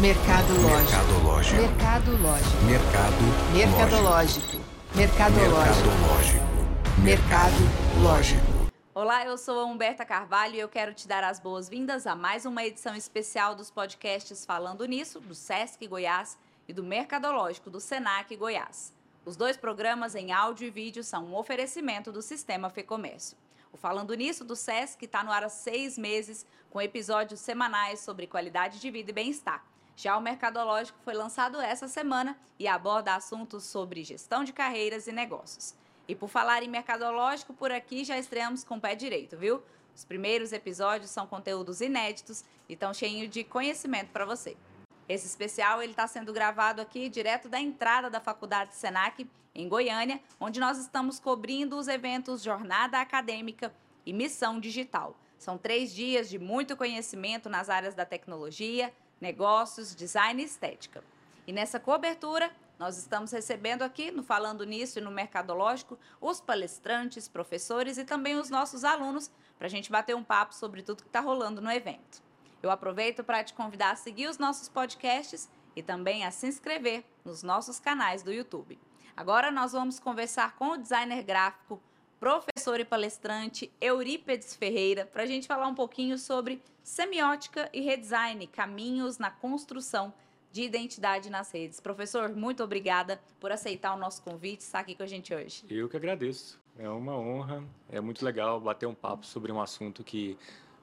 Mercadológico. Mercadológico. Mercado. Mercadológico. Mercadológico. Mercadológico. Mercadológico. Olá, eu sou a Humberta Carvalho e eu quero te dar as boas-vindas a mais uma edição especial dos podcasts Falando Nisso, do Sesc Goiás e do Mercadológico do Senac Goiás. Os dois programas em áudio e vídeo são um oferecimento do Sistema Fecomércio. O Falando Nisso do Sesc está no ar há seis meses, com episódios semanais sobre qualidade de vida e bem-estar. Já o Mercadológico foi lançado essa semana e aborda assuntos sobre gestão de carreiras e negócios. E por falar em Mercadológico, por aqui já estreamos com o pé direito, viu? Os primeiros episódios são conteúdos inéditos e estão cheios de conhecimento para você. Esse especial ele está sendo gravado aqui direto da entrada da Faculdade Senac, em Goiânia, onde nós estamos cobrindo os eventos Jornada Acadêmica e Missão Digital. São três dias de muito conhecimento nas áreas da tecnologia, negócios, design e estética. E nessa cobertura, nós estamos recebendo aqui, no Falando Nisso e no Mercadológico, os palestrantes, professores e também os nossos alunos, para a gente bater um papo sobre tudo que está rolando no evento. Eu aproveito para te convidar a seguir os nossos podcasts e também a se inscrever nos nossos canais do YouTube. Agora nós vamos conversar com o designer gráfico, professor e palestrante Eurípedes Ferreira, para a gente falar um pouquinho sobre semiótica e redesign, caminhos na construção de identidade nas redes. Professor, muito obrigada por aceitar o nosso convite estar aqui com a gente hoje. Eu que agradeço. É uma honra. É muito legal bater um papo sobre um assunto que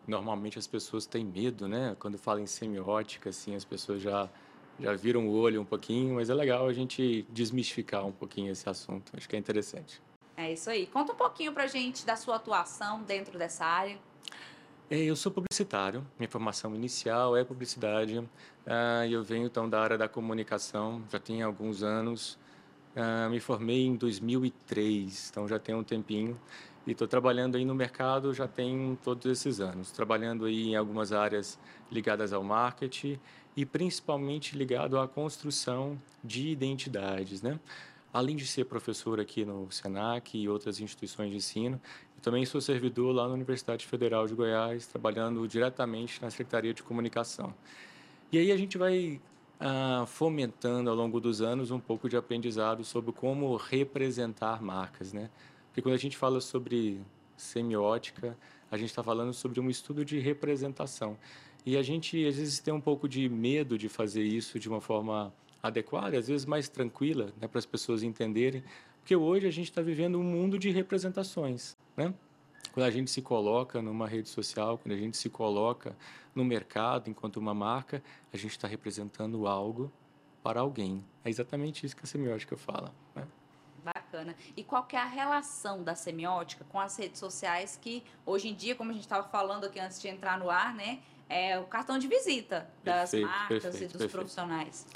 normalmente as pessoas têm medo, né? Quando falam em semiótica, assim, as pessoas já já viram o olho um pouquinho, mas é legal a gente desmistificar um pouquinho esse assunto. Acho que é interessante. É isso aí. Conta um pouquinho pra gente da sua atuação dentro dessa área. É, eu sou publicitário, minha formação inicial é publicidade, ah, eu venho então da área da comunicação, já tem alguns anos, ah, me formei em 2003, então já tem um tempinho, e estou trabalhando aí no mercado já tem todos esses anos, trabalhando aí em algumas áreas ligadas ao marketing e principalmente ligado à construção de identidades, né? Além de ser professor aqui no Senac e outras instituições de ensino, eu também sou servidor lá na Universidade Federal de Goiás, trabalhando diretamente na Secretaria de Comunicação. E aí a gente vai ah, fomentando ao longo dos anos um pouco de aprendizado sobre como representar marcas, né? Porque quando a gente fala sobre semiótica, a gente está falando sobre um estudo de representação. E a gente às vezes tem um pouco de medo de fazer isso de uma forma adequada, às vezes mais tranquila, né, para as pessoas entenderem, porque hoje a gente está vivendo um mundo de representações, né? Quando a gente se coloca numa rede social, quando a gente se coloca no mercado enquanto uma marca, a gente está representando algo para alguém. É exatamente isso que a semiótica fala. Né? Bacana. E qual que é a relação da semiótica com as redes sociais que hoje em dia, como a gente estava falando aqui antes de entrar no ar, né, é o cartão de visita das Perfeito, marcas perfeito, e dos perfeito. profissionais?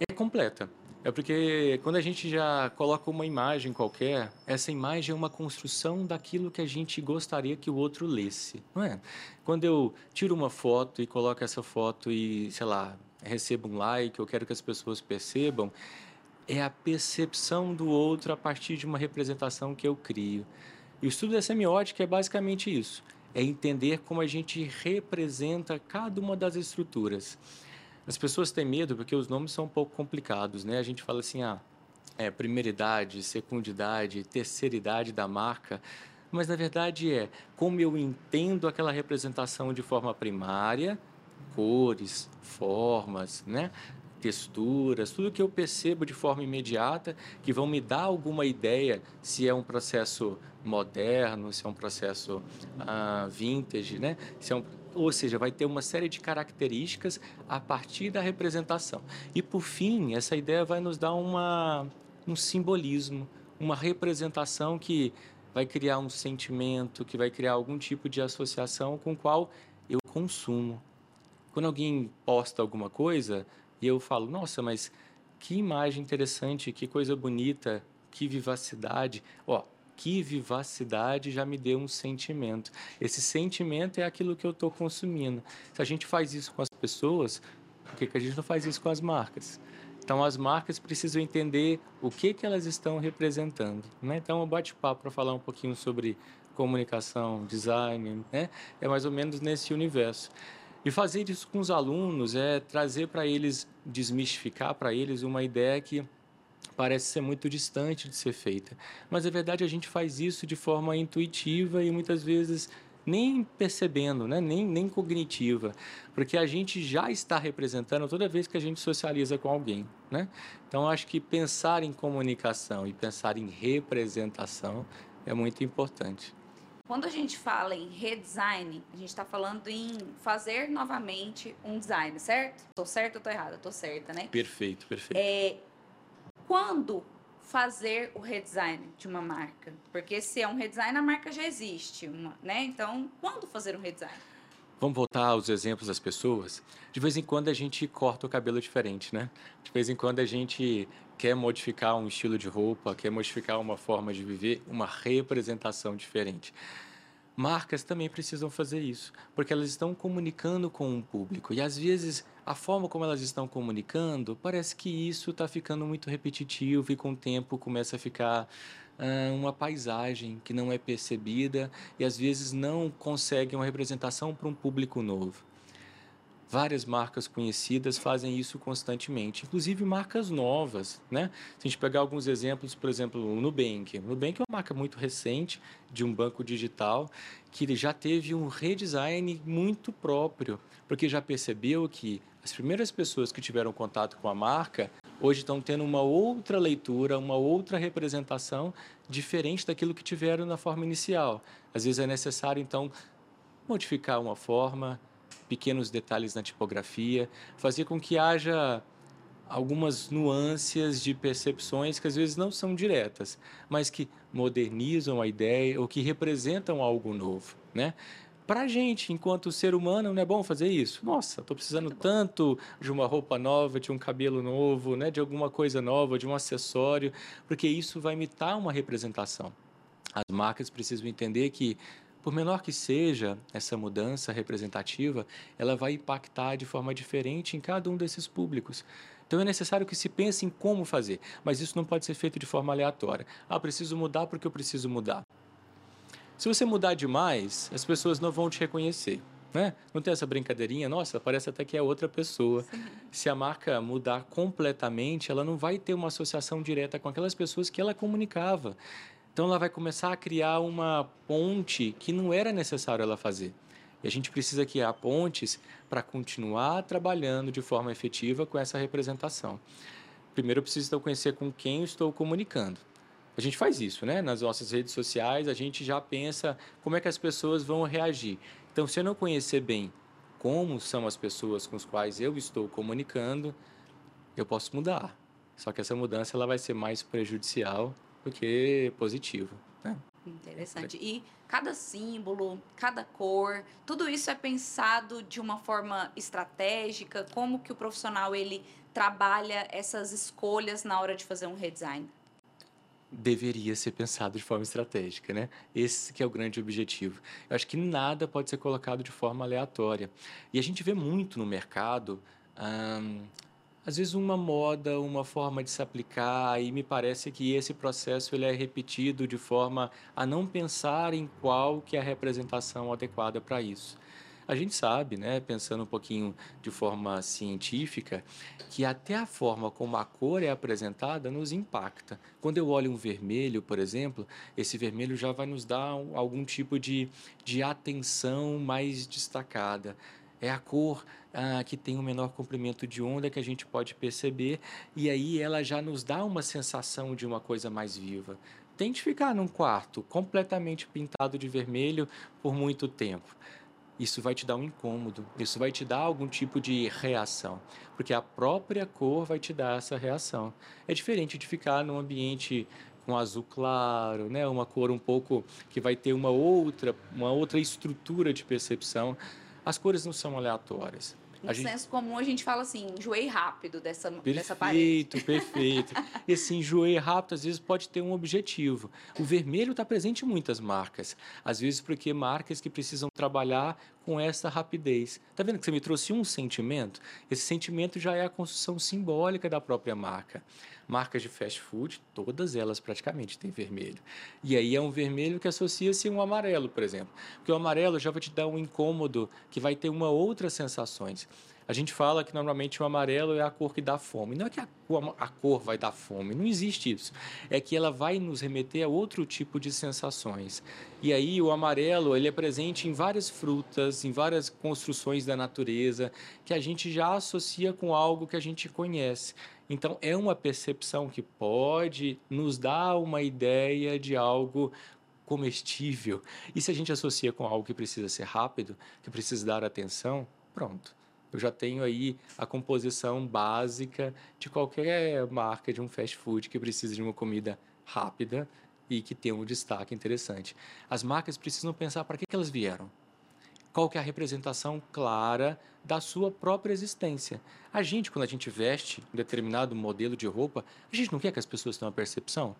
É completa. É porque quando a gente já coloca uma imagem qualquer, essa imagem é uma construção daquilo que a gente gostaria que o outro lesse, não é? Quando eu tiro uma foto e coloco essa foto e, sei lá, recebo um like, eu quero que as pessoas percebam, é a percepção do outro a partir de uma representação que eu crio. E o estudo da semiótica é basicamente isso, é entender como a gente representa cada uma das estruturas. As pessoas têm medo porque os nomes são um pouco complicados, né? A gente fala assim, ah, é primeiridade, secundidade, terceiridade da marca, mas na verdade é como eu entendo aquela representação de forma primária, cores, formas, né? texturas, tudo que eu percebo de forma imediata, que vão me dar alguma ideia se é um processo moderno, se é um processo ah, vintage, né? Se é um, ou seja, vai ter uma série de características a partir da representação. E por fim, essa ideia vai nos dar uma, um simbolismo, uma representação que vai criar um sentimento, que vai criar algum tipo de associação com o qual eu consumo. Quando alguém posta alguma coisa e eu falo, nossa, mas que imagem interessante, que coisa bonita, que vivacidade. Ó, que vivacidade já me deu um sentimento. Esse sentimento é aquilo que eu estou consumindo. Se a gente faz isso com as pessoas, por que, que a gente não faz isso com as marcas? Então, as marcas precisam entender o que, que elas estão representando. Né? Então, um bate-papo para falar um pouquinho sobre comunicação, design, né? é mais ou menos nesse universo. E fazer isso com os alunos é trazer para eles, desmistificar para eles uma ideia que parece ser muito distante de ser feita. Mas, na verdade, a gente faz isso de forma intuitiva e muitas vezes nem percebendo, né? nem, nem cognitiva, porque a gente já está representando toda vez que a gente socializa com alguém. Né? Então, acho que pensar em comunicação e pensar em representação é muito importante. Quando a gente fala em redesign, a gente está falando em fazer novamente um design, certo? Estou certo ou estou errada? Estou certa, né? Perfeito, perfeito. É, quando fazer o redesign de uma marca? Porque se é um redesign, a marca já existe, uma, né? Então, quando fazer um redesign? Vamos voltar aos exemplos das pessoas. De vez em quando a gente corta o cabelo diferente, né? De vez em quando a gente quer modificar um estilo de roupa, quer modificar uma forma de viver, uma representação diferente. Marcas também precisam fazer isso, porque elas estão comunicando com o público e às vezes a forma como elas estão comunicando parece que isso está ficando muito repetitivo e com o tempo começa a ficar uh, uma paisagem que não é percebida e às vezes não consegue uma representação para um público novo. Várias marcas conhecidas fazem isso constantemente, inclusive marcas novas, né? Se a gente pegar alguns exemplos, por exemplo, o Nubank. O Nubank é uma marca muito recente de um banco digital que já teve um redesign muito próprio, porque já percebeu que as primeiras pessoas que tiveram contato com a marca hoje estão tendo uma outra leitura, uma outra representação diferente daquilo que tiveram na forma inicial. Às vezes é necessário então modificar uma forma, pequenos detalhes na tipografia, fazer com que haja algumas nuances de percepções que às vezes não são diretas, mas que modernizam a ideia ou que representam algo novo, né? Para a gente, enquanto ser humano, não é bom fazer isso? Nossa, estou precisando tanto de uma roupa nova, de um cabelo novo, né? de alguma coisa nova, de um acessório, porque isso vai imitar uma representação. As marcas precisam entender que por menor que seja essa mudança representativa, ela vai impactar de forma diferente em cada um desses públicos. Então é necessário que se pense em como fazer, mas isso não pode ser feito de forma aleatória. Ah, preciso mudar porque eu preciso mudar. Se você mudar demais, as pessoas não vão te reconhecer. Né? Não tem essa brincadeirinha, nossa, parece até que é outra pessoa. Sim. Se a marca mudar completamente, ela não vai ter uma associação direta com aquelas pessoas que ela comunicava. Então ela vai começar a criar uma ponte que não era necessário ela fazer. E a gente precisa criar pontes para continuar trabalhando de forma efetiva com essa representação. Primeiro eu preciso então conhecer com quem eu estou comunicando. A gente faz isso, né? Nas nossas redes sociais, a gente já pensa como é que as pessoas vão reagir. Então, se eu não conhecer bem como são as pessoas com as quais eu estou comunicando, eu posso mudar. Só que essa mudança ela vai ser mais prejudicial do que positivo. Né? Interessante. E cada símbolo, cada cor, tudo isso é pensado de uma forma estratégica? Como que o profissional ele trabalha essas escolhas na hora de fazer um redesign? Deveria ser pensado de forma estratégica, né? Esse que é o grande objetivo. Eu acho que nada pode ser colocado de forma aleatória. E a gente vê muito no mercado hum, às vezes uma moda, uma forma de se aplicar e me parece que esse processo ele é repetido de forma a não pensar em qual que é a representação adequada para isso. A gente sabe, né, pensando um pouquinho de forma científica, que até a forma como a cor é apresentada nos impacta. Quando eu olho um vermelho, por exemplo, esse vermelho já vai nos dar algum tipo de, de atenção mais destacada. É a cor ah, que tem o menor comprimento de onda que a gente pode perceber, e aí ela já nos dá uma sensação de uma coisa mais viva. Tente ficar num quarto completamente pintado de vermelho por muito tempo. Isso vai te dar um incômodo, isso vai te dar algum tipo de reação, porque a própria cor vai te dar essa reação. É diferente de ficar num ambiente com azul claro, né, uma cor um pouco que vai ter uma outra, uma outra estrutura de percepção. As cores não são aleatórias. No gente... senso comum, a gente fala assim, enjoei rápido dessa, perfeito, dessa parede. Perfeito, perfeito. e assim, enjoei rápido, às vezes pode ter um objetivo. O vermelho está presente em muitas marcas. Às vezes porque marcas que precisam trabalhar com essa rapidez. Tá vendo que você me trouxe um sentimento? Esse sentimento já é a construção simbólica da própria marca. Marcas de fast food, todas elas praticamente têm vermelho. E aí é um vermelho que associa-se a um amarelo, por exemplo. Porque o amarelo já vai te dar um incômodo que vai ter uma outras sensações. A gente fala que normalmente o amarelo é a cor que dá fome. Não é que a, a, cor vai dar fome, não existe isso. É que ela vai nos remeter a outro tipo de sensações. E aí o amarelo ele é presente em várias frutas, em várias construções da natureza, que a gente já associa com algo que a gente conhece. Então é uma percepção que pode nos dar uma ideia de algo comestível. E se a gente associa com algo que precisa ser rápido, que precisa dar atenção, pronto eu já tenho aí a composição básica de qualquer marca de um fast food que precisa de uma comida rápida e que tem um destaque interessante. As marcas precisam pensar para que, que elas vieram. Qual que é a representação clara da sua própria existência. A gente, quando a gente veste um determinado modelo de roupa, a gente não quer que as pessoas tenham uma percepção?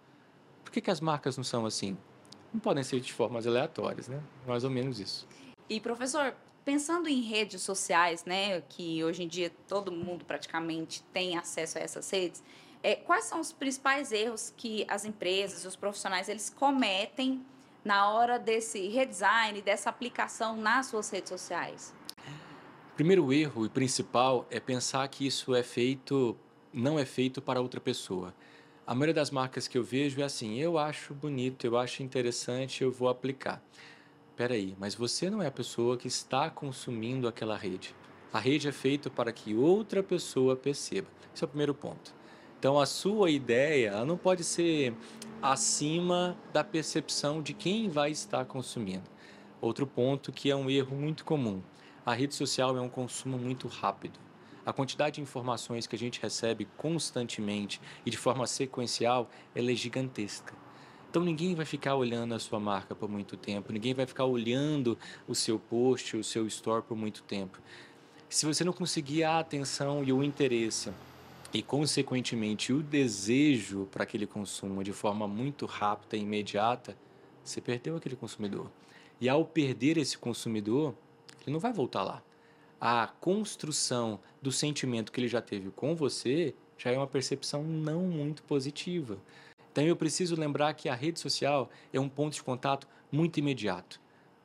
Por que, que as marcas não são assim? Não podem ser de formas aleatórias, né? Mais ou menos isso. E professor, pensando em redes sociais, né, que hoje em dia todo mundo praticamente tem acesso a essas redes, é, quais são os principais erros que as empresas, os profissionais, eles cometem na hora desse redesign, dessa aplicação nas suas redes sociais? Primeiro erro e principal é pensar que isso é feito, não é feito para outra pessoa. A maioria das marcas que eu vejo é assim: eu acho bonito, eu acho interessante, eu vou aplicar peraí, mas você não é a pessoa que está consumindo aquela rede. A rede é feita para que outra pessoa perceba. Esse é o primeiro ponto. Então, a sua ideia não pode ser acima da percepção de quem vai estar consumindo. Outro ponto que é um erro muito comum: a rede social é um consumo muito rápido. A quantidade de informações que a gente recebe constantemente e de forma sequencial ela é gigantesca. Então ninguém vai ficar olhando a sua marca por muito tempo, ninguém vai ficar olhando o seu post, o seu store por muito tempo. Se você não conseguir a atenção e o interesse e, consequentemente, o desejo para aquele consumo de forma muito rápida e imediata, você perdeu aquele consumidor. E ao perder esse consumidor, ele não vai voltar lá. A construção do sentimento que ele já teve com você já é uma percepção não muito positiva. Então eu preciso lembrar que a rede social é um ponto de contato muito imediato.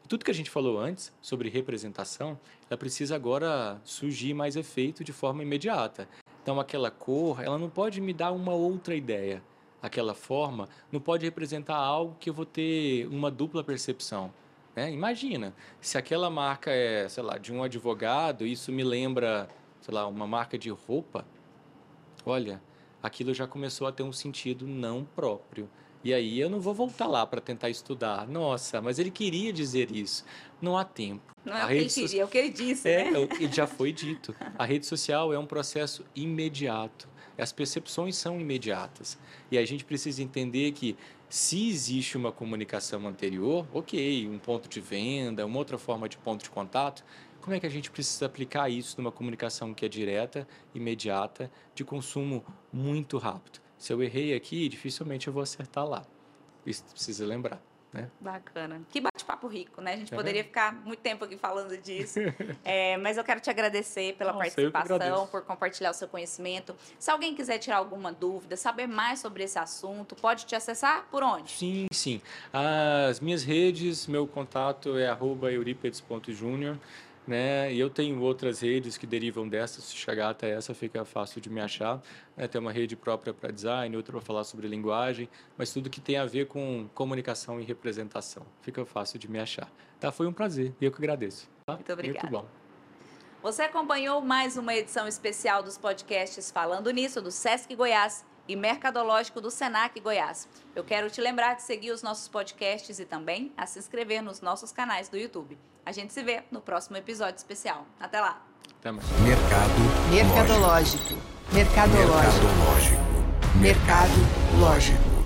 Tudo que a gente falou antes sobre representação, ela precisa agora surgir mais efeito de forma imediata. Então aquela cor, ela não pode me dar uma outra ideia. Aquela forma não pode representar algo que eu vou ter uma dupla percepção. Né? Imagina, se aquela marca é, sei lá, de um advogado, isso me lembra, sei lá, uma marca de roupa. Olha, aquilo já começou a ter um sentido não próprio. E aí eu não vou voltar lá para tentar estudar. Nossa, mas ele queria dizer isso. Não há tempo. Não é a o que ele queria, so... é o que ele disse, é, né? É, já foi dito. A rede social é um processo imediato. As percepções são imediatas. E a gente precisa entender que se existe uma comunicação anterior, ok, um ponto de venda, uma outra forma de ponto de contato, como é que a gente precisa aplicar isso numa comunicação que é direta, imediata, de consumo muito rápido? Se eu errei aqui, dificilmente eu vou acertar lá. Isso precisa lembrar. Né? Bacana. Que bate-papo rico, né? A gente é poderia ficar muito tempo aqui falando disso. é, mas eu quero te agradecer pela participação, por compartilhar o seu conhecimento. Se alguém quiser tirar alguma dúvida, saber mais sobre esse assunto, pode te acessar por onde? Sim, sim. As minhas redes, meu contato é euripedes.junior né? E eu tenho outras redes que derivam dessas, se chegar até essa fica fácil de me achar. Né? Tem uma rede própria para design, outra para falar sobre linguagem, mas tudo que tem a ver com comunicação e representação. Fica fácil de me achar. Tá? Foi um prazer e eu que agradeço. Tá? Muito obrigada. Muito bom. Você acompanhou mais uma edição especial dos podcasts Falando Nisso, do Sesc Goiás e Mercadológico do Senac Goiás. Eu quero te lembrar de seguir os nossos podcasts e também a se inscrever nos nossos canais do YouTube. A gente se vê no próximo episódio especial. Até lá. Até mais. Mercado. Mercadológico. Mercadológico. Mercadológico. Mercado lógico.